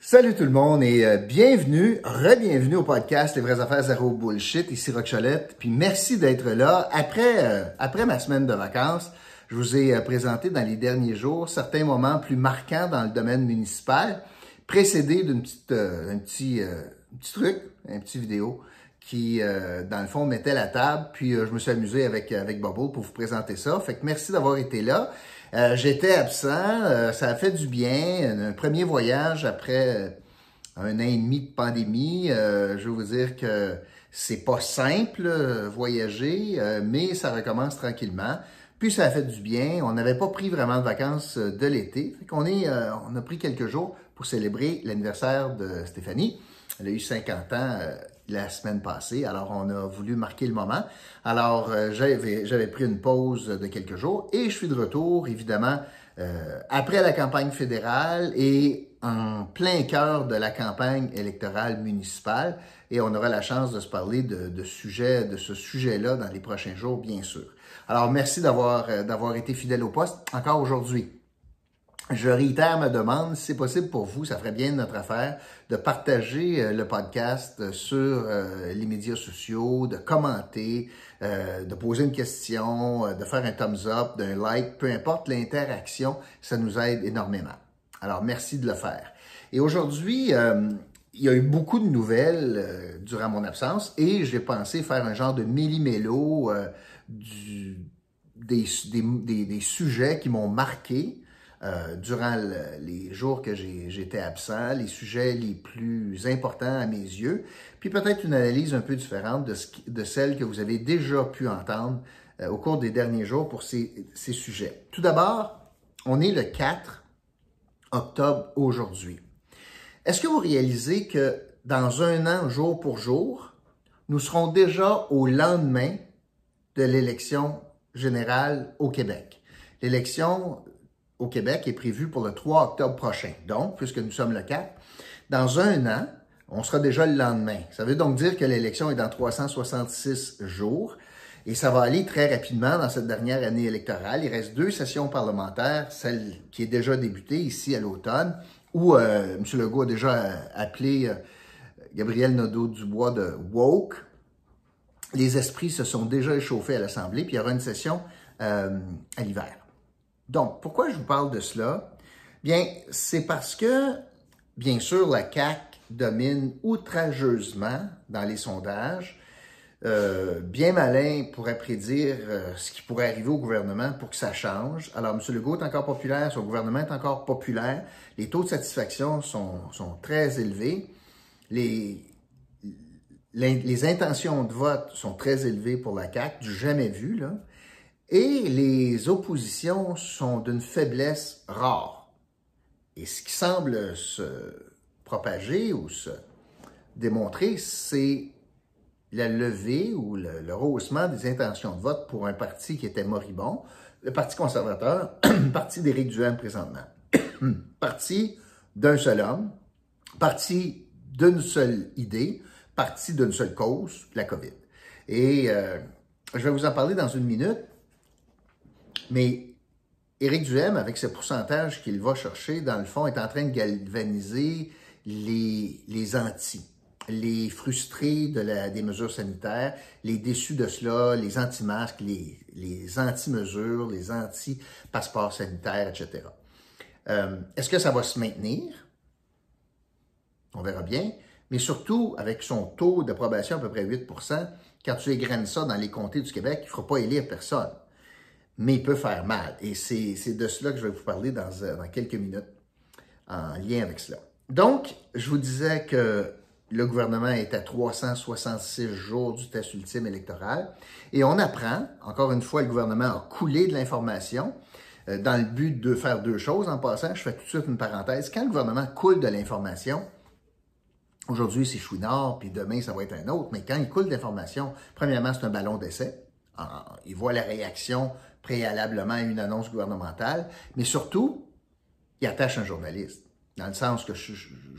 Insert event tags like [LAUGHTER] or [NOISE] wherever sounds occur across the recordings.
Salut tout le monde et euh, bienvenue, re-bienvenue au podcast Les vraies affaires zéro bullshit, ici Rock. Puis merci d'être là. Après, euh, après ma semaine de vacances, je vous ai euh, présenté dans les derniers jours certains moments plus marquants dans le domaine municipal, précédés d'une petite, un petit, petit truc, un petit vidéo qui, dans le fond, mettait la table. Puis je me suis amusé avec, avec Bobo pour vous présenter ça. Fait que merci d'avoir été là. Euh, j'étais absent, euh, ça a fait du bien. Un premier voyage après euh, un an et demi de pandémie. je veux vous dire que c'est pas simple voyager, mais ça recommence tranquillement. Puis ça a fait du bien. On n'avait pas pris vraiment de vacances de l'été. on a pris quelques jours pour célébrer l'anniversaire de Stéphanie. Elle a eu 50 ans la semaine passée. Alors, on a voulu marquer le moment. Alors, euh, j'avais pris une pause de quelques jours et je suis de retour, évidemment, euh, après la campagne fédérale et en plein cœur de la campagne électorale municipale. Et on aura la chance de se parler de, de, sujet, de ce sujet-là dans les prochains jours, bien sûr. Alors, merci d'avoir euh, d'avoir été fidèle au poste encore aujourd'hui. Je réitère ma demande, si c'est possible pour vous, ça ferait bien notre affaire, de partager euh, le podcast euh, sur euh, les médias sociaux, de commenter, de poser une question, de faire un thumbs up, d'un like, peu importe l'interaction, ça nous aide énormément. Alors, merci de le faire. Et aujourd'hui, il y a eu beaucoup de nouvelles durant mon absence et j'ai pensé faire un genre de des, des, sujets qui m'ont marqué euh, durant les jours que j'étais absent, les sujets les plus importants à mes yeux, puis peut-être une analyse un peu différente de, ce, de celle que vous avez déjà pu entendre euh, au cours des derniers jours pour ces, ces sujets. Tout d'abord, on est le 4 octobre aujourd'hui. Est-ce que vous réalisez que dans un an, jour pour jour, nous serons déjà au lendemain de l'élection générale au Québec? L'élection au Québec est prévu pour le 3 octobre prochain. Donc, puisque nous sommes le 4, dans un an, on sera déjà le lendemain. Ça veut donc dire que l'élection est dans 366 jours et ça va aller très rapidement dans cette dernière année électorale. Il reste deux sessions parlementaires, celle qui est déjà débutée ici à l'automne, où euh, M. Legault a déjà euh, appelé euh, Gabriel Nadeau-Dubois de woke. Les esprits se sont déjà échauffés à l'Assemblée, puis il y aura une session à l'hiver. Donc, pourquoi je vous parle de cela? Bien, c'est parce que, bien sûr, la CAQ domine outrageusement dans les sondages. Euh, bien malin pourrait prédire euh, ce qui pourrait arriver au gouvernement pour que ça change. Alors, M. Legault est encore populaire, son gouvernement est encore populaire, les taux de satisfaction sont, sont très élevés, les, les, les, intentions de vote sont très élevées pour la CAQ, du jamais vu, là. Et les oppositions sont d'une faiblesse rare. Et ce qui semble se propager ou se démontrer, c'est la levée ou le, rehaussement des intentions de vote pour un parti qui était moribond, le Parti conservateur, [CLEARS THROAT] parti d'Éric Duhem présentement. [CLEARS THROAT] parti d'un seul homme, parti d'une seule idée, parti d'une seule cause, la COVID. Et euh, je vais vous en parler dans une minute. Mais Éric Duhem, avec ce pourcentage qu'il va chercher, dans le fond, est en train de galvaniser les, les anti, les frustrés de la, des mesures sanitaires, les déçus de cela, les anti-masques, les, les anti-mesures, les anti-passeports sanitaires, etc. Euh, est-ce que ça va se maintenir? On verra bien. Mais surtout, avec son taux d'approbation à peu près 8% quand tu égraines ça dans les comtés du Québec, il ne fera pas élire personne mais il peut faire mal. Et c'est de cela que je vais vous parler dans, euh, dans quelques minutes en lien avec cela. Donc, je vous disais que le gouvernement est à 366 jours du test ultime électoral. Et on apprend, encore une fois, le gouvernement a coulé de l'information euh, dans le but de faire deux choses. En passant, je fais tout de suite une parenthèse. Quand le gouvernement coule de l'information, aujourd'hui c'est Chouinard, puis demain ça va être un autre, mais quand il coule de l'information, premièrement, c'est un ballon d'essai. Il voit la réaction préalablement à une annonce gouvernementale, mais surtout, il attache un journaliste. Dans le sens que je,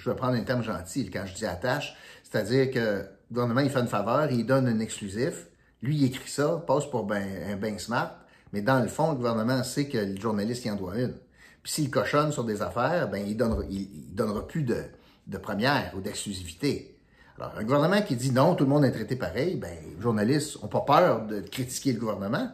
vais prendre un terme gentil quand je dis attache, c'est-à-dire que le gouvernement, il fait une faveur, il donne un exclusif, lui, il écrit ça, passe pour ben, un ben smart, mais dans le fond, le gouvernement sait que le journaliste, il en doit une. Puis s'il cochonne sur des affaires, ben, il donnera, donnera plus de première ou d'exclusivité. Alors, un gouvernement qui dit non, tout le monde est traité pareil, ben, les journalistes n'ont pas peur de critiquer le gouvernement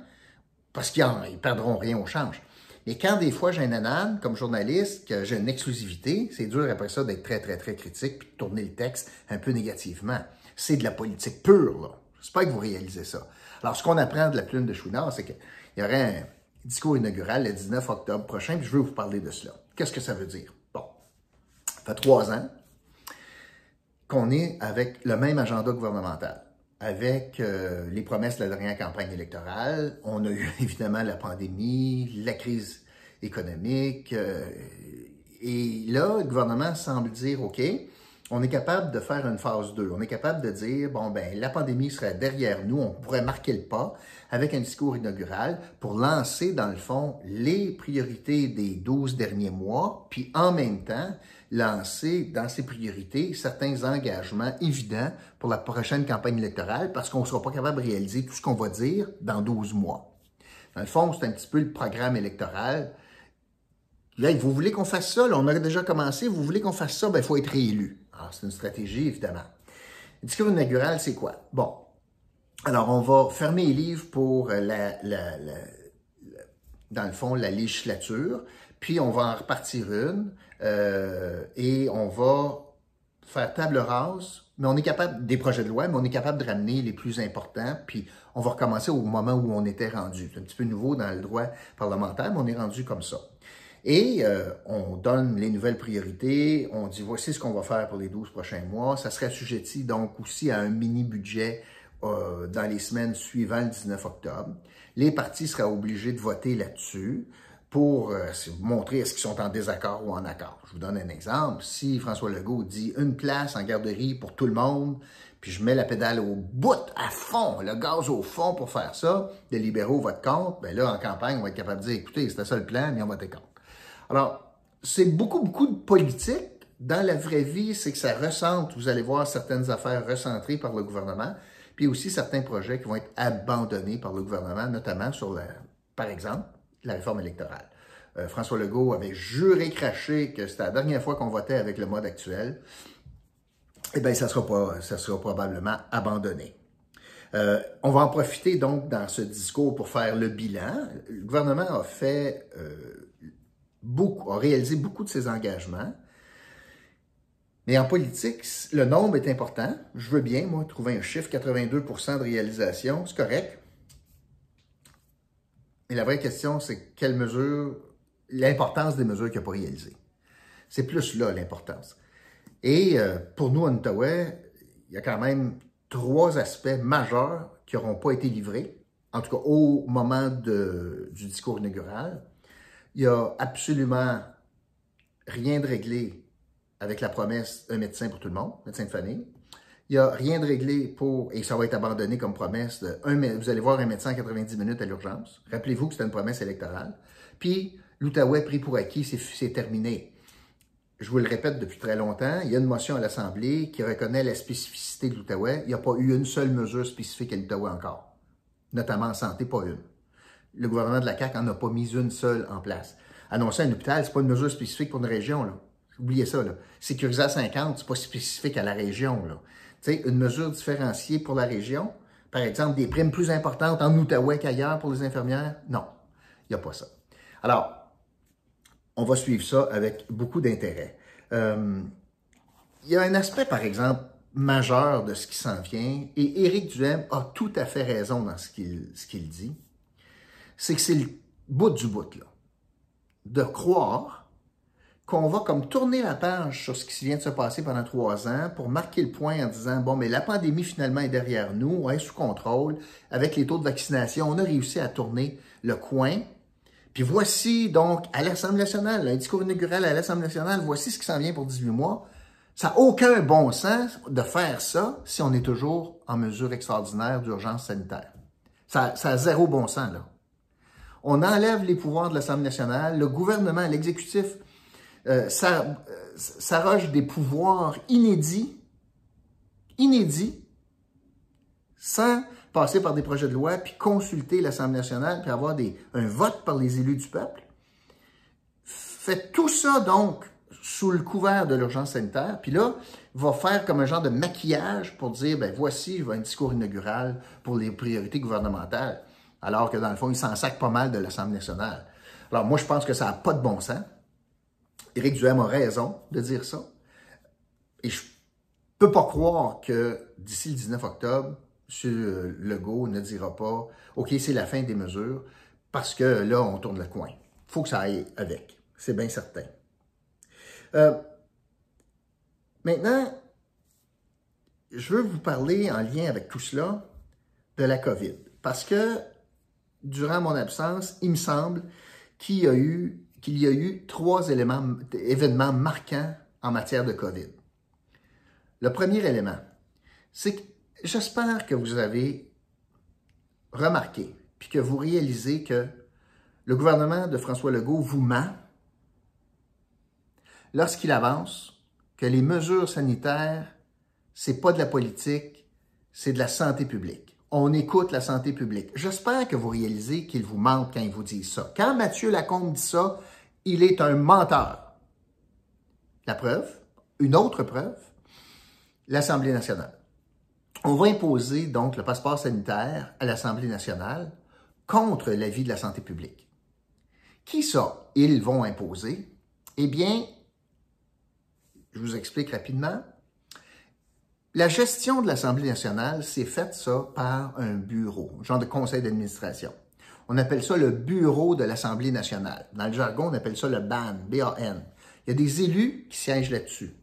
parce qu'ils ne perdront rien au change. Mais quand des fois j'ai un ananas comme journaliste, que j'ai une exclusivité, c'est dur après ça d'être très, très, très critique puis de tourner le texte un peu négativement. C'est de la politique pure, là. J'espère que vous réalisez ça. Alors, ce qu'on apprend de la plume de Chouinard, c'est qu'il y aurait un discours inaugural le 19 octobre prochain, puis je veux vous parler de cela. Qu'est-ce que ça veut dire? Bon, ça fait trois ans qu'on est avec le même agenda gouvernemental avec euh, les promesses de la dernière campagne électorale. On a eu [LAUGHS] évidemment la pandémie, la crise économique. Euh, et là, le gouvernement semble dire, OK, on est capable de faire une phase 2. On est capable de dire, bon, ben, la pandémie serait derrière nous, on pourrait marquer le pas avec un discours inaugural pour lancer, dans le fond, les priorités des 12 derniers mois, puis en même temps, lancer dans ces priorités certains engagements évidents pour la prochaine campagne électorale parce qu'on ne sera pas capable de réaliser tout ce qu'on va dire dans 12 mois. Dans le fond, c'est un petit peu le programme électoral. Là, vous voulez qu'on fasse ça? on a déjà commencé. Vous voulez qu'on fasse ça? Ben, il faut être réélu. Alors, c'est une stratégie, évidemment. Le discours inaugural, c'est quoi? Bon. Alors, on va fermer les livres pour la, dans le fond, la législature, puis on va en repartir une. Euh, et on va faire table rase, mais on est capable, des projets de loi, mais on est capable de ramener les plus importants, puis on va recommencer au moment où on était rendu. C'est un petit peu nouveau dans le droit parlementaire, mais on est rendu comme ça. Et euh, on donne les nouvelles priorités, on dit voici ce qu'on va faire pour les 12 prochains mois. Ça serait assujetti donc aussi à un mini-budget euh, dans les semaines suivant le 19 octobre. Les partis seraient obligés de voter là-dessus pour euh, montrer est-ce qu'ils sont en désaccord ou en accord. Je vous donne un exemple. Si François Legault dit une place en garderie pour tout le monde, puis je mets la pédale au bout, à fond, le gaz au fond pour faire ça, les libéraux votent contre, bien là, en campagne, on va être capable de dire, écoutez, c'était ça le plan, mais on voter contre. Alors, c'est beaucoup, beaucoup de politique. Dans la vraie vie, c'est que ça recentre, vous allez voir certaines affaires recentrées par le gouvernement, puis aussi certains projets qui vont être abandonnés par le gouvernement, notamment sur, la, par exemple, la réforme électorale. Euh, François Legault avait juré craché que c'était la dernière fois qu'on votait avec le mode actuel. Eh bien, ça sera, pas, ça sera probablement abandonné. Euh, on va en profiter donc dans ce discours pour faire le bilan. Le gouvernement a fait euh, beaucoup, a réalisé beaucoup de ses engagements. Mais en politique, le nombre est important. Je veux bien, moi, trouver un chiffre, 82% de réalisation, c'est correct. Mais la vraie question, c'est quelle mesure, l'importance des mesures qu'il n'a pas réalisées. C'est plus là l'importance. Et euh, pour nous, en Outaouais, il y a quand même trois aspects majeurs qui n'auront pas été livrés, en tout cas au moment du discours inaugural. Il n'y a absolument rien de réglé avec la promesse d'un médecin pour tout le monde, médecin de famille. Il n'y a rien de réglé pour, et ça va être abandonné comme promesse, un, vous allez voir un médecin en 90 minutes à l'urgence. Rappelez-vous que c'était une promesse électorale. Puis, l'Outaouais pris pour acquis, c'est terminé. Je vous le répète depuis très longtemps, il y a une motion à l'Assemblée qui reconnaît la spécificité de l'Outaouais. Il n'y a pas eu une seule mesure spécifique à l'Outaouais encore, notamment en santé, pas une. Le gouvernement de la CAQ n'en a pas mis une seule en place. Annoncer un hôpital, ce n'est pas une mesure spécifique pour une région. Là. Oubliez ça. Là. Sécuriser à 50, c'est pas spécifique à la région. Là une mesure différenciée pour la région, par exemple, des primes plus importantes en Outaouais qu'ailleurs pour les infirmières? Non, il n'y a pas ça. Alors, on va suivre ça avec beaucoup d'intérêt. Euh, il y a un aspect, par exemple, majeur de ce qui s'en vient, et Éric Duhem a tout à fait raison dans ce qu'il qu'il dit, c'est que c'est le bout du bout, là, de croire qu'on va comme tourner la page sur ce qui vient de se passer pendant trois ans pour marquer le point en disant, bon, mais la pandémie finalement est derrière nous, on est sous contrôle, avec les taux de vaccination, on a réussi à tourner le coin. Puis voici donc à l'Assemblée nationale, un discours inaugural à l'Assemblée nationale, voici ce qui s'en vient pour 18 mois. Ça n'a aucun bon sens de faire ça si on est toujours en mesure extraordinaire d'urgence sanitaire. Ça, ça a zéro bon sens, là. On enlève les pouvoirs de l'Assemblée nationale, le gouvernement, l'exécutif euh, s'arroge des pouvoirs inédits, inédits, sans passer par des projets de loi, puis consulter l'Assemblée nationale, puis avoir des, un vote par les élus du peuple. Faites tout ça, donc, sous le couvert de l'urgence sanitaire, puis là, va faire comme un genre de maquillage pour dire, ben voici un discours inaugural pour les priorités gouvernementales, alors que dans le fond, il s'en sac pas mal de l'Assemblée nationale. Alors moi, je pense que ça n'a pas de bon sens. Éric Duhem a raison de dire ça. Et je peux pas croire que d'ici le 19 octobre, M. Legault ne dira pas OK, c'est la fin des mesures, parce que là, on tourne le coin. Il faut que ça aille avec. C'est bien certain. Euh, maintenant, je veux vous parler en lien avec tout cela de la COVID. Parce que durant mon absence, il me semble qu'il y a eu, qu'il y a eu trois événements marquants en matière de COVID. Le premier élément, c'est que j'espère que vous avez remarqué, puis que vous réalisez que le gouvernement de François Legault vous ment lorsqu'il avance que les mesures sanitaires, c'est pas de la politique, c'est de la santé publique. On écoute la santé publique. J'espère que vous réalisez qu'il vous ment quand il vous dit ça. Quand Mathieu Lacombe dit ça, il est un menteur. La preuve, une autre preuve, l'Assemblée nationale. On va imposer donc le passeport sanitaire à l'Assemblée nationale contre l'avis de la santé publique. Qui ça, ils vont imposer? Eh bien, je vous explique rapidement. La gestion de l'Assemblée nationale, c'est faite ça par un bureau, genre de conseil d'administration. On appelle ça le bureau de l'Assemblée nationale. Dans le jargon, on appelle ça le BAN, B-A-N. Il y a des élus qui siègent là-dessus.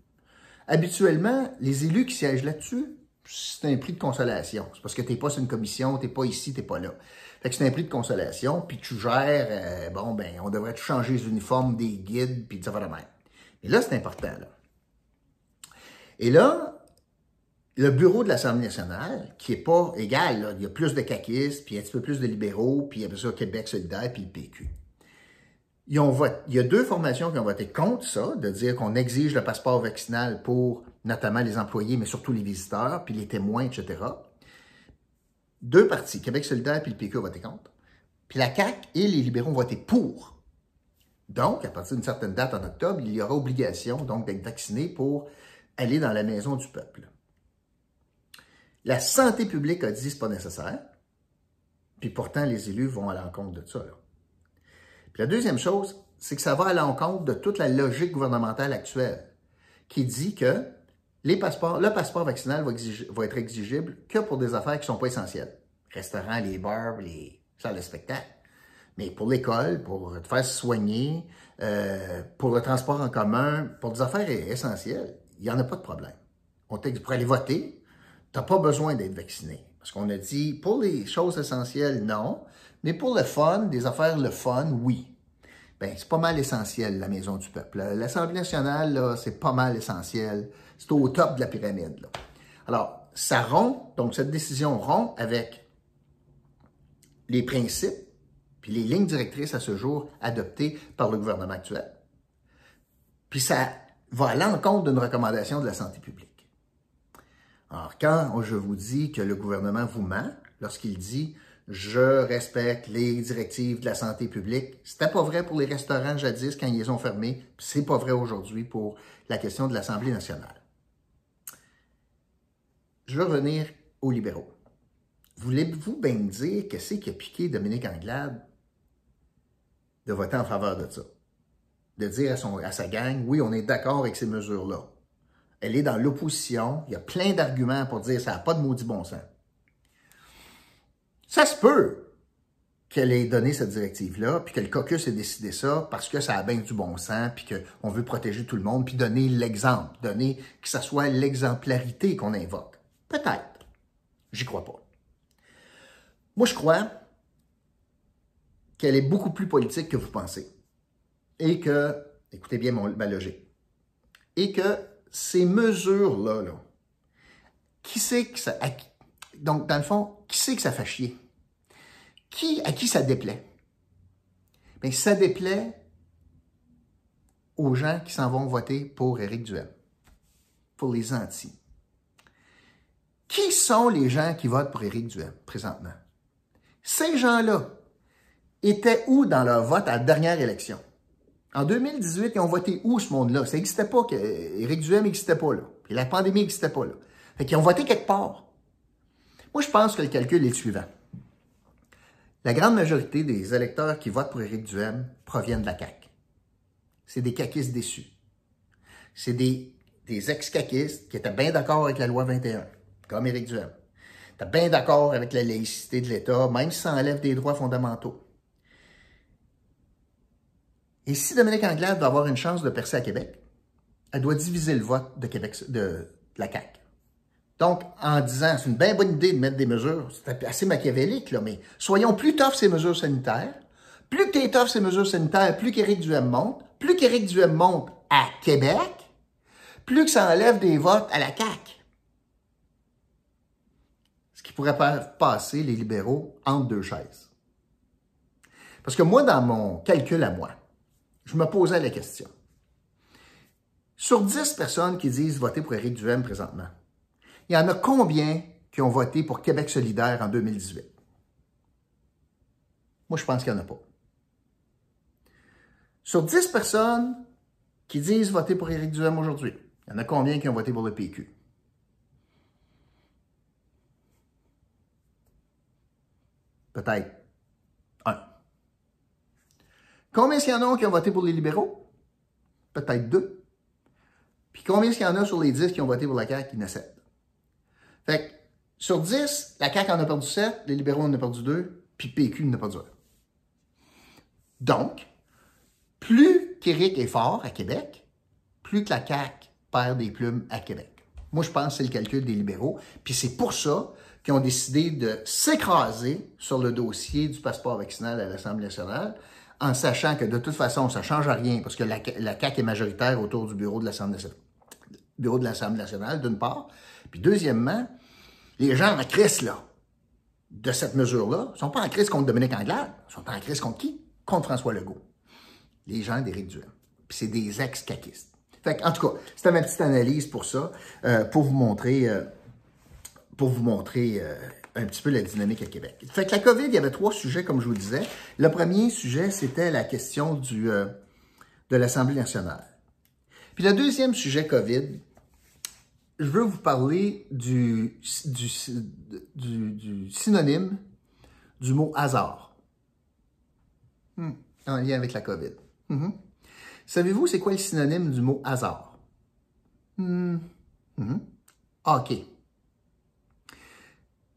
Habituellement, les élus qui siègent là-dessus, c'est un prix de consolation. C'est parce que tu n'es pas sur une commission, tu n'es pas ici, tu n'es pas là. Fait que c'est un prix de consolation, puis tu gères, euh, bon, ben, on devrait changer les uniformes des guides, puis ça va de même. Mais là, c'est important, là. Et là, le bureau de l'Assemblée nationale, qui n'est pas égal, il y a plus de caquistes, puis un petit peu plus de libéraux, puis il y a ça Québec solidaire, puis le PQ. Il y a deux formations qui ont voté contre ça, de dire qu'on exige le passeport vaccinal pour notamment les employés, mais surtout les visiteurs, puis les témoins, etc. Deux partis, Québec solidaire puis le PQ ont voté contre. Puis la CAQ et les libéraux ont voté pour. Donc, à partir d'une certaine date en octobre, il y aura obligation donc d'être vacciné pour aller dans la maison du peuple. La santé publique a dit que ce pas nécessaire, puis pourtant les élus vont à l'encontre de ça. Puis la deuxième chose, c'est que ça va à l'encontre de toute la logique gouvernementale actuelle, qui dit que les passeports, le passeport vaccinal va, va, être exigible que pour des affaires qui ne sont pas essentielles. Restaurants, les bars, les salles de spectacle. Mais pour l'école, pour te faire soigner, euh, pour le transport en commun, pour des affaires essentielles, il n'y en a pas de problème. On pour aller voter, tu n'as pas besoin d'être vacciné. Parce qu'on a dit, pour les choses essentielles, non. Mais pour le fun, des affaires le fun, oui. Ben, c'est pas mal essentiel, la Maison du Peuple. L'Assemblée nationale, c'est pas mal essentiel. C'est au top de la pyramide. Là. Alors, ça rompt, donc cette décision rompt avec les principes puis les lignes directrices à ce jour adoptées par le gouvernement actuel. Puis ça va à l'encontre d'une recommandation de la santé publique. Alors, quand je vous dis que le gouvernement vous ment, lorsqu'il dit je respecte les directives de la santé publique. C'était pas vrai pour les restaurants jadis quand ils ont fermés, c'est pas vrai aujourd'hui pour la question de l'Assemblée nationale. Je veux revenir aux libéraux. Voulez-vous bien me dire que c'est qui a piqué Dominique Anglade de voter en faveur de ça? De dire à, son, à sa gang, oui, on est d'accord avec ces mesures-là. Elle est dans l'opposition, il y a plein d'arguments pour dire ça n'a pas de maudit bon sens. Ça se peut qu'elle ait donné cette directive-là, puis que le caucus ait décidé ça parce que ça a bien du bon sens, puis qu'on veut protéger tout le monde, puis donner l'exemple, donner que ça soit l'exemplarité qu'on invoque. Peut-être. J'y crois pas. Moi, je crois qu'elle est beaucoup plus politique que vous pensez. Et que, écoutez bien mon, ma logique, et que ces mesures-là, là, qui sait que ça... Donc, dans le fond, qui sait que ça fait chier? Qui, à qui ça déplaît? Bien, ça déplaît aux gens qui s'en vont voter pour Éric Duhem, pour les anti. Qui sont les gens qui votent pour Éric Duhem présentement? Ces gens-là étaient où dans leur vote à la dernière élection? En 2018, ils ont voté où ce monde-là? Ça n'existait pas. Que, Éric Duhem n'existait pas là. Puis la pandémie n'existait pas là. Fait qu'ils ont voté quelque part. Moi, je pense que le calcul est le suivant. La grande majorité des électeurs qui votent pour Éric Duhem proviennent de la CAQ. C'est des caquistes déçus. C'est des, des ex-caquistes qui étaient bien d'accord avec la loi 21, comme Éric Duhem. Étaient bien d'accord avec la laïcité de l'État, même si ça enlève des droits fondamentaux. Et si Dominique Anglade doit avoir une chance de percer à Québec, elle doit diviser le vote de Québec, de, la CAQ. Donc, en disant, c'est une bien bonne idée de mettre des mesures, c'est assez machiavélique, là, mais soyons plus tough ces mesures sanitaires. Plus que tu es tough ces mesures sanitaires, plus qu'Éric Duhem monte. Plus qu'Éric Duhem monte à Québec, plus que ça enlève des votes à la CAQ. Ce qui pourrait faire passer les libéraux entre deux chaises. Parce que moi, dans mon calcul à moi, je me posais la question. Sur 10 personnes qui disent voter pour Éric Duhem présentement, il y en a combien qui ont voté pour Québec solidaire en 2018? Moi, je pense qu'il n'y en a pas. Sur 10 personnes qui disent voter pour Éric Duhem aujourd'hui, il y en a combien qui ont voté pour le PQ? Peut-être. Combien est-ce qu'il y en a qui ont voté pour les libéraux? Peut-être deux. Puis combien est-ce qu'il y en a sur les 10 qui ont voté pour la CAQ? Y en a 7. Fait que sur 10, la CAQ en a perdu 7, les libéraux en ont perdu 2, puis PQ en a perdu 1. Donc, plus qu'Éric est fort à Québec, plus que la CAQ perd des plumes à Québec. Moi, je pense que c'est le calcul des libéraux. Puis c'est pour ça qu'ils ont décidé de s'écraser sur le dossier du passeport vaccinal à l'Assemblée nationale, en sachant que de toute façon, ça ne change rien, parce que la, la CAQ est majoritaire autour du bureau de l'Assemblée nationale, d'une part. Puis deuxièmement, les gens en crise, là, de cette mesure-là, ne sont pas en crise contre Dominique Anglade, ils sont en crise contre qui? Contre François Legault. Les gens d'Éric Duhem. Puis c'est des ex-caquistes. Fait en tout cas, c'était ma petite analyse pour ça, euh, pour vous montrer, euh, pour vous montrer euh, un petit peu la dynamique à Québec. Fait que la COVID, il y avait trois sujets, comme je vous disais. Le premier sujet, c'était la question du, de l'Assemblée nationale. Puis le deuxième sujet COVID, je veux vous parler du, du, du, synonyme du mot hasard. Hmm, en lien avec la COVID. Mm-hmm. Savez-vous c'est quoi le synonyme du mot hasard? Hmm, mm-hmm.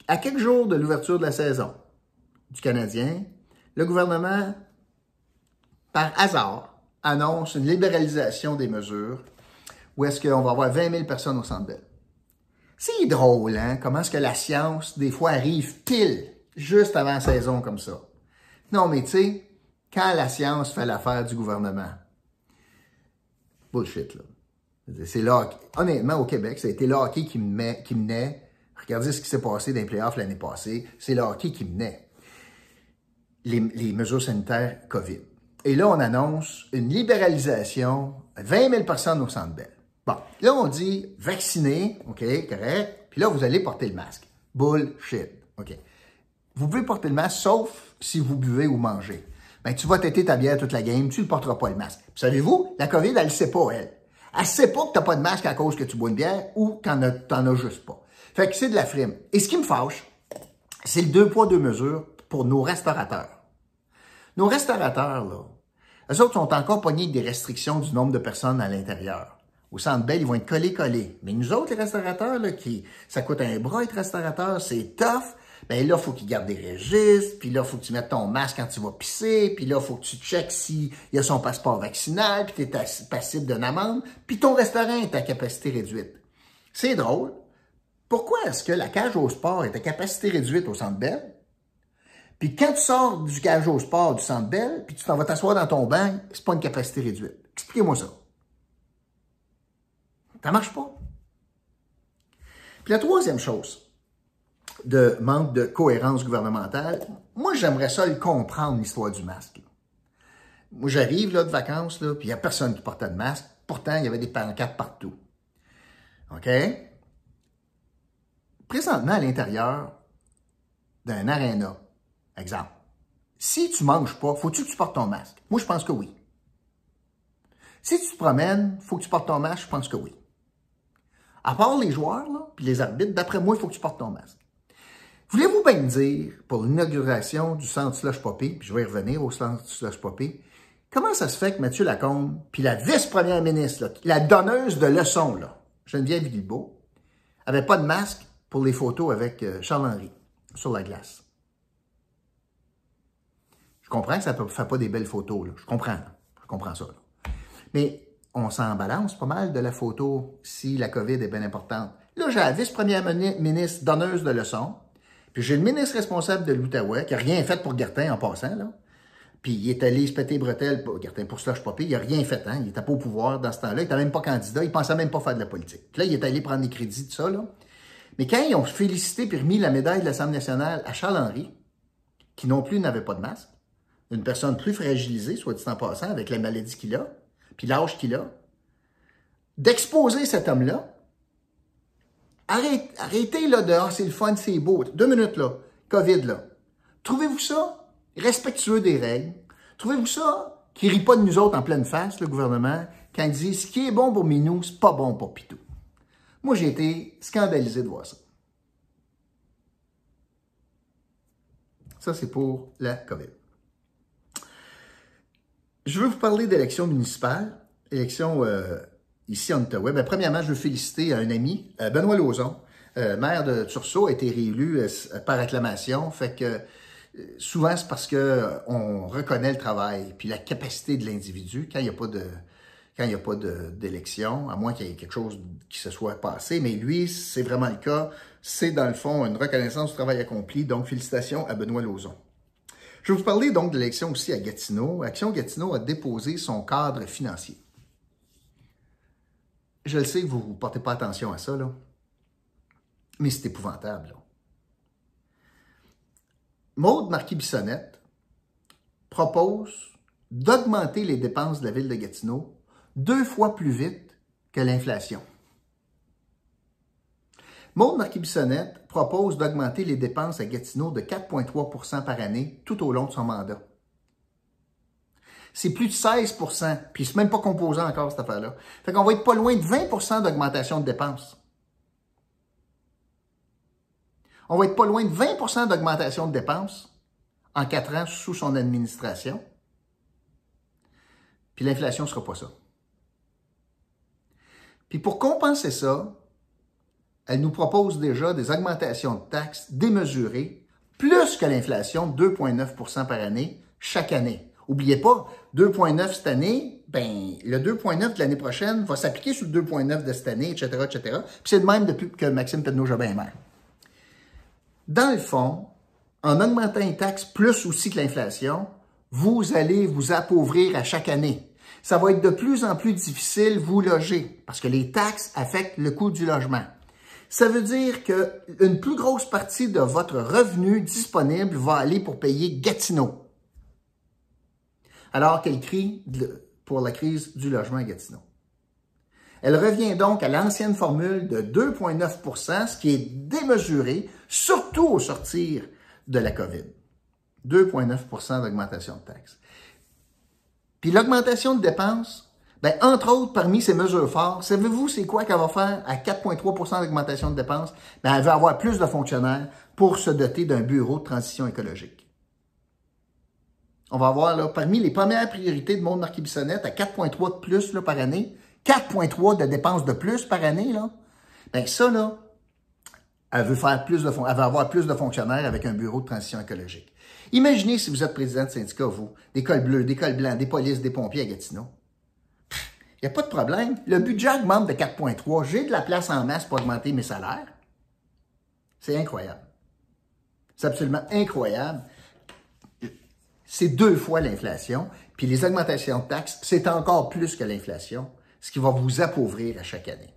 À quelques jours de l'ouverture de la saison du Canadien, le gouvernement, par hasard, annonce une libéralisation des mesures où est-ce qu'on va avoir 20 000 personnes au Centre Bell. C'est drôle, hein? Comment est-ce que la science, des fois, arrive pile, juste avant la saison comme ça? Non, mais tu sais, quand la science fait l'affaire du gouvernement, bullshit, là. C'est là, honnêtement, au Québec, ça a été le hockey qui, me qui menait. Regardez ce qui s'est passé dans les playoffs l'année passée. C'est le qui menait les, mesures sanitaires COVID. Et là, on annonce une libéralisation, 20 000 personnes au Centre Bell. Bon, là, on dit vacciné, OK, correct, puis là, vous allez porter le masque. Bullshit, OK. Vous pouvez porter le masque, sauf si vous buvez ou mangez. Ben, tu vas têter ta bière toute la game, tu ne porteras pas le masque. Savez-vous, la COVID, elle ne sait pas, elle. Sait pas que tu n'as pas de masque à cause que tu bois une bière ou que tu n'en as juste pas. Fait que c'est de la frime. Et ce qui me fâche, c'est le deux poids, deux mesures pour nos restaurateurs. Nos restaurateurs, là, eux autres sont encore pognés avec des restrictions du nombre de personnes à l'intérieur. Au Centre Bell, ils vont être collés-collés. Mais nous autres, les restaurateurs, là, qui, ça coûte un bras être restaurateur, c'est tough. Ben là, il faut qu'ils gardent des registres, puis là, il faut que tu mettes ton masque quand tu vas pisser, puis là, il faut que tu checkes s'il y a son passeport vaccinal, puis tu es passible d'une amende, puis ton restaurant est à capacité réduite. C'est drôle. Pourquoi est-ce que la cage au sport est à capacité réduite au Centre Bell, puis quand tu sors du cage au sport du Centre Bell, puis tu t'en vas t'asseoir dans ton banc, c'est pas une capacité réduite. Expliquez-moi ça. Ça marche pas. Puis la troisième chose de manque de cohérence gouvernementale, moi j'aimerais ça le comprendre, l'histoire du masque. Moi j'arrive là de vacances, là, puis il n'y a personne qui portait de masque. Pourtant, il y avait des pancartes partout. OK? Présentement, à l'intérieur d'un aréna, Exemple. Si tu manges pas, faut-tu que tu portes ton masque? Moi, je pense que oui. Si tu te promènes, faut que tu portes ton masque, je pense que oui. À part les joueurs, puis les arbitres, d'après moi, il faut que tu portes ton masque. Voulez-vous bien me dire, pour l'inauguration du centre Slush Poppy, puis je vais y revenir au centre Slush Poppy, comment ça se fait que Mathieu Lacombe, puis la vice-première ministre, la donneuse de leçons, là, Geneviève Guilbeault, avait pas de masque pour les photos avec euh, Charles-Henri sur la glace? Je comprends que ça ne fait pas des belles photos, là. je comprends, je comprends ça. Mais on s'en balance pas mal de la photo si la COVID est bien importante. Là, j'ai la vice-première ministre donneuse de leçons, puis j'ai le ministre responsable de l'Outaouais qui n'a rien fait pour Gertin en passant, là. Puis il est allé se péter bretelles, pour Gertin, pour cela, je pas il n'a rien fait, hein. Il n'était pas au pouvoir dans ce temps-là, il n'était même pas candidat, il pensait même pas faire de la politique. Puis là, il est allé prendre les crédits de ça, là. Mais quand ils ont félicité et remis la médaille de l'Assemblée nationale à Charles-Henri, qui non plus n'avait pas de masque, une personne plus fragilisée, soit dit en passant, avec la maladie qu'il a, puis l'âge qu'il a, d'exposer cet homme-là. Arrêtez, là de ah, c'est le fun, c'est beau. Deux minutes là, COVID là. Trouvez-vous ça respectueux des règles? Trouvez-vous ça qui rit pas de nous autres en pleine face, le gouvernement, quand il dit ce qui est bon pour Minou, c'est pas bon pour Pitou? Moi, j'ai été scandalisé de voir ça. Ça, c'est pour la COVID. Je veux vous parler d'élections municipales, élections euh, ici en Ottawa. Ben, premièrement, je veux féliciter un ami, euh, Benoît Lauzon, euh, maire de Tursault, a été réélu par acclamation. Fait que souvent, c'est parce qu'on reconnaît le travail puis la capacité de l'individu quand il n'y a pas de quand il n'y a pas d'élection, à moins qu'il y ait quelque chose qui se soit passé. Mais lui, c'est vraiment le cas. C'est dans le fond une reconnaissance du travail accompli. Donc, félicitations à Benoît Lauzon. Je vais vous parler donc de l'élection aussi à Gatineau. Action Gatineau a déposé son cadre financier. Je le sais que vous ne portez pas attention à ça, là. mais c'est épouvantable. Maude Marquis-Bissonnette propose d'augmenter les dépenses de la ville de Gatineau deux fois plus vite que l'inflation. Maude Marquis-Bissonnette propose d'augmenter les dépenses à Gatineau de 4,3% par année tout au long de son mandat. C'est plus de 16% puis c'est même pas composé encore cette affaire-là. Fait qu'on va être pas loin de 20% d'augmentation de dépenses. On va être pas loin de 20% d'augmentation de dépenses en quatre ans sous son administration. Puis l'inflation ne sera pas ça. Puis pour compenser ça, elle nous propose déjà des augmentations de taxes démesurées, plus que l'inflation, 2,9% par année, chaque année. Oubliez pas, 2,9 cette année, ben, le 2,9 de l'année prochaine va s'appliquer sur le 2,9 de cette année, etc., etc. Puis c'est de même depuis que Maxime Pedneau-Jobin. Dans le fond, en augmentant les taxes plus aussi que l'inflation, vous allez vous appauvrir à chaque année. Ça va être de plus en plus difficile vous loger parce que les taxes affectent le coût du logement ça veut dire qu'une plus grosse partie de votre revenu disponible va aller pour payer Gatineau. Alors qu'elle crie pour la crise du logement à Gatineau. Elle revient donc à l'ancienne formule de 2,9% ce qui est démesuré, surtout au sortir de la COVID. 2,9% d'augmentation de taxes. Puis l'augmentation de dépenses, ben, entre autres, parmi ces mesures fortes, savez-vous c'est quoi qu'elle va faire à 4,3% d'augmentation de dépenses? Ben, elle va avoir plus de fonctionnaires pour se doter d'un bureau de transition écologique. On va avoir, là, parmi les premières priorités de Monde Marquis Bissonnette, à 4,3 de plus là, par année, 4,3 de dépenses de plus par année, là, ben ça, là, elle veut faire plus de avoir plus de fonctionnaires avec un bureau de transition écologique. Imaginez si vous êtes président de syndicat, vous, des cols bleus, des des polices, des pompiers à Gatineau. Il n'y a pas de problème. Le budget augmente de 4,3. J'ai de la place en masse pour augmenter mes salaires. C'est incroyable. C'est absolument incroyable. C'est deux fois l'inflation. Puis les augmentations de taxes, c'est encore plus que l'inflation, ce qui va vous appauvrir à chaque année.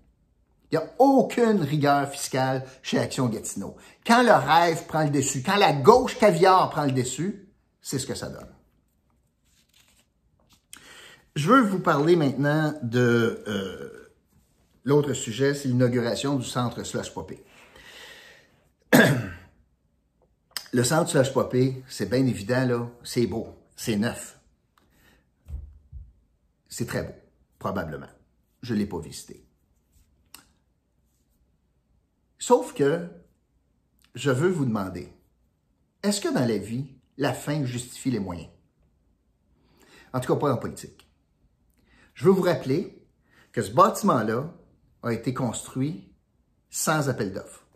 Il n'y a aucune rigueur fiscale chez Action Gatineau. Quand le rêve prend le dessus, quand la gauche caviar prend le dessus, c'est ce que ça donne. Je veux vous parler maintenant de euh, l'autre sujet, c'est l'inauguration du centre Slush Poppy. [CLEARS THROAT] Le centre Slush Poppy, c'est bien évident, là, c'est beau, c'est neuf. C'est très beau. Probablement. Je ne l'ai pas visité. Sauf que je veux vous demander, est-ce que dans la vie, la fin justifie les moyens? En tout cas, pas en politique. Je veux vous rappeler que ce bâtiment-là a été construit sans appel d'offres.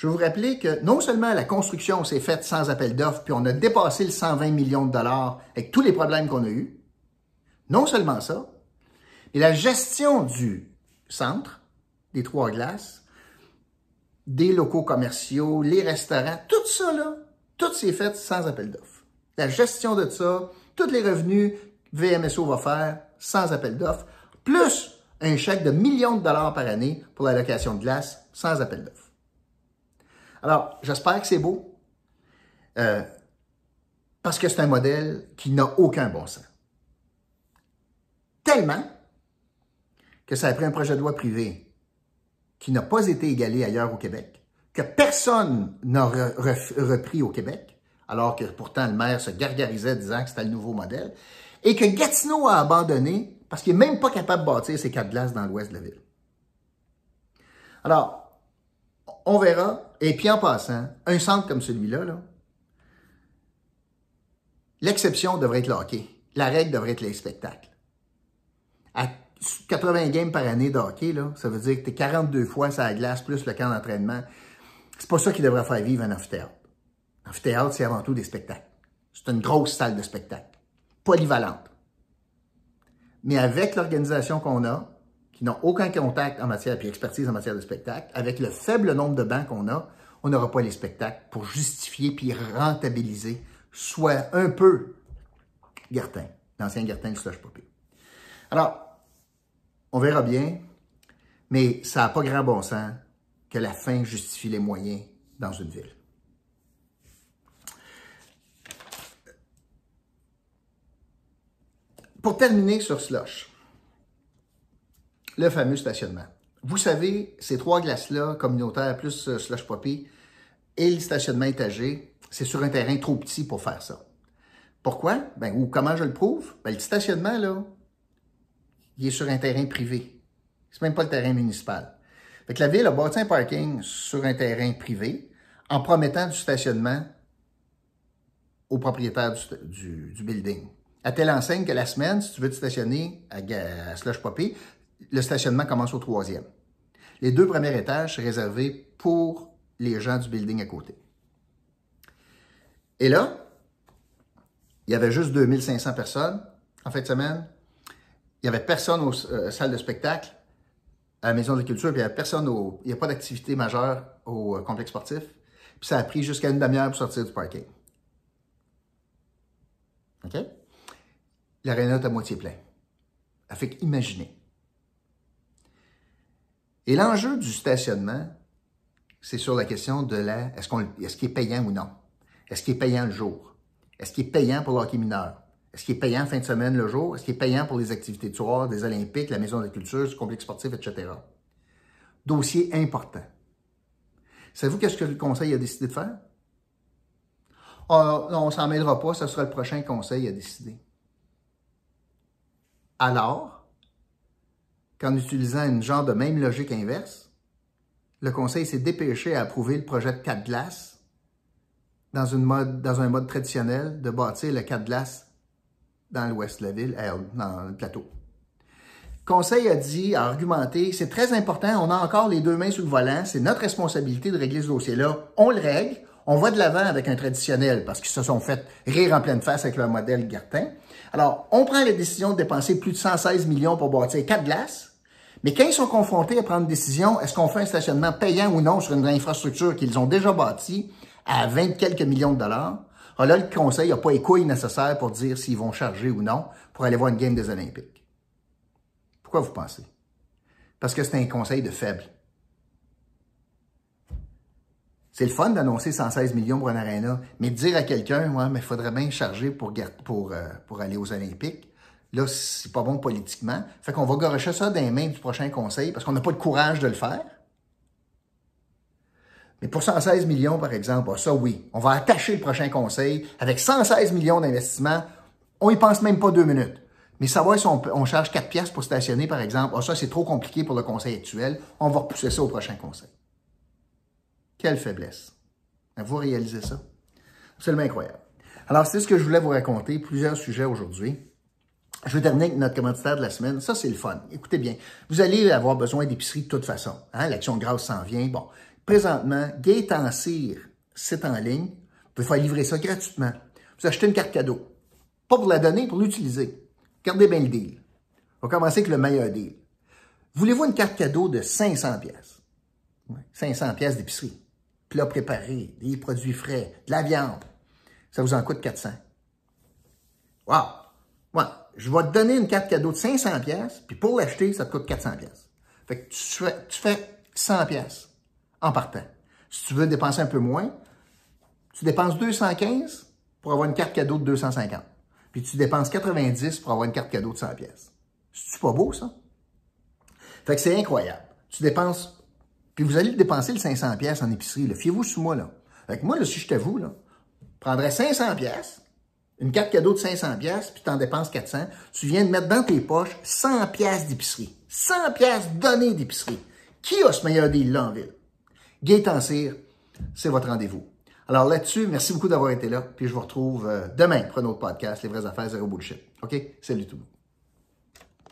Je veux vous rappeler que non seulement la construction s'est faite sans appel d'offres, puis on a dépassé le 120 millions de dollars avec tous les problèmes qu'on a eus, non seulement ça, mais la gestion du centre, des Trois Glaces, des locaux commerciaux, les restaurants, tout ça, là, tout s'est fait sans appel d'offres. La gestion de ça, tous les revenus VMSO va faire sans appel d'offres, plus un chèque de millions de dollars par année pour la location de glace sans appel d'offres. Alors, j'espère que c'est beau, euh, parce que c'est un modèle qui n'a aucun bon sens. Tellement que ça a pris un projet de loi privé qui n'a pas été égalé ailleurs au Québec, que personne n'a repris au Québec, alors que pourtant le maire se gargarisait disant que c'était le nouveau modèle, et que Gatineau a abandonné parce qu'il n'est même pas capable de bâtir ses quatre glaces dans l'ouest de la ville. Alors, on verra. Et puis en passant, un centre comme celui-là, -là, l'exception devrait être le hockey. La règle devrait être les spectacles. À 80 games par année de hockey, ça veut dire que tu es 42 fois sur la glace plus le camp d'entraînement. C'est pas ça qui devrait faire vivre un amphithéâtre. Amphithéâtre, c'est avant tout des spectacles. C'est une grosse salle de spectacle, polyvalente. Mais avec l'organisation qu'on a, qui n'ont aucun contact en matière, puis expertise en matière de spectacle, avec le faible nombre de bancs qu'on a, on n'aura pas les spectacles pour justifier puis rentabiliser, soit un peu Gertin, l'ancien Gertin du slush poppy. Alors, on verra bien, mais ça n'a pas grand bon sens que la fin justifie les moyens dans une ville. Pour terminer sur Slush, le fameux stationnement. Vous savez, ces trois glaces-là, communautaires plus euh, Slush Poppy, et le stationnement étagé, c'est sur un terrain trop petit pour faire ça. Pourquoi? Ben, ou comment je le prouve? Ben, le stationnement, là, il est sur un terrain privé. C'est même pas le terrain municipal. Fait que la ville a bâti un parking sur un terrain privé en promettant du stationnement au propriétaire du, du building à telle enseigne que la semaine, si tu veux te stationner à, Slush Poppy, le stationnement commence au troisième. Les deux premiers étages sont réservés pour les gens du building à côté. Et là, il y avait juste 2500 personnes en fin de semaine. Il n'y avait personne aux euh, salles de spectacle, à la Maison de Culture, puis il n'y avait personne au... Il n'y a pas d'activité majeure au euh, complexe sportif. Puis ça a pris jusqu'à une demi-heure pour sortir du parking. OK? l'aréna est à moitié plein. Fait imaginez. Et l'enjeu du stationnement, c'est sur la question de la, est-ce qu'il est payant ou non? Est-ce qu'il est payant le jour? Est-ce qu'il est payant pour le mineur? Est-ce qu'il est payant fin de semaine le jour? Est-ce qu'il est payant pour les activités de soir, des Olympiques, la Maison de la Culture, le complexe sportif, etc.? Dossier important. Savez-vous qu'est-ce que le Conseil a décidé de faire? Oh, non, on s'en mêlera pas, ce sera le prochain Conseil à décider. Alors qu'en utilisant une genre de même logique inverse, le Conseil s'est dépêché à approuver le projet de 4 glaces dans, un mode traditionnel de bâtir le 4 glaces dans l'ouest de la ville, dans le plateau. Le Conseil a dit, a argumenté, c'est très important, on a encore les deux mains sur le volant, c'est notre responsabilité de régler ce dossier-là. On le règle, on va de l'avant avec un traditionnel parce qu'ils se sont fait rire en pleine face avec leur modèle Gartin. Alors, on prend la décision de dépenser plus de 116 millions pour bâtir quatre glaces, mais quand ils sont confrontés à prendre une décision, est-ce qu'on fait un stationnement payant ou non sur une infrastructure qu'ils ont déjà bâtie à 20 quelques millions de dollars, alors là, le conseil n'a pas les couilles nécessaires pour dire s'ils vont charger ou non pour aller voir une game des Olympiques. Pourquoi vous pensez? Parce que c'est un conseil de faible. C'est le fun d'annoncer 116 millions pour un aréna, mais dire à quelqu'un, ouais, mais il faudrait bien charger pour, pour, euh, pour aller aux Olympiques, là, c'est pas bon politiquement. Fait qu'on va garocher ça dans les mains du prochain conseil parce qu'on n'a pas le courage de le faire. Mais pour 116 millions, par exemple, ah, ça oui, on va attacher le prochain conseil avec 116 millions d'investissements. On y pense même pas deux minutes. Mais savoir si on, charge 4 pièces pour stationner, par exemple, oh, ça c'est trop compliqué pour le conseil actuel, on va repousser ça au prochain conseil. Quelle faiblesse. Vous réalisez ça? Absolument incroyable. Alors, c'est ce que je voulais vous raconter, plusieurs sujets aujourd'hui. Je vais terminer avec notre commanditaire de la semaine. Ça, c'est le fun. Écoutez bien, vous allez avoir besoin d'épicerie de toute façon. Hein? L'action grasse s'en vient. Bon, présentement, Gate en cire, c'est en ligne. Vous pouvez faire livrer ça gratuitement. Vous achetez une carte cadeau. Pas pour la donner, pour l'utiliser. Gardez bien le deal. On va commencer avec le meilleur deal. Voulez-vous une carte cadeau de 500 pièces 500 pièces d'épicerie. Plat préparé, des produits frais, de la viande. Ça vous en coûte 400. Wow! Ouais, je vais te donner une carte cadeau de 500 pièces, puis pour l'acheter, ça te coûte 400 pièces. Fait que tu fais, tu fais 100 pièces en partant. Si tu veux dépenser un peu moins, tu dépenses 215 pour avoir une carte cadeau de 250 puis tu dépenses 90 pour avoir une carte cadeau de 100 pièces. C'est pas beau, ça? Fait que c'est incroyable. Tu dépenses, puis vous allez dépenser le 500 pièces en épicerie, Fiez-vous sous moi, là. Fait que moi, si j'étais vous, là, prendrais 500 pièces, une carte cadeau de 500 pièces, puis tu en dépenses 400, tu viens de mettre dans tes poches 100 pièces d'épicerie. 100 pièces données d'épicerie. Qui a ce meilleur deal-là en ville? Gaëtan c'est votre rendez-vous. Alors là-dessus, merci beaucoup d'avoir été là. Puis je vous retrouve euh, demain pour un autre podcast, Les vraies affaires, zéro bullshit. OK? Salut tout le monde.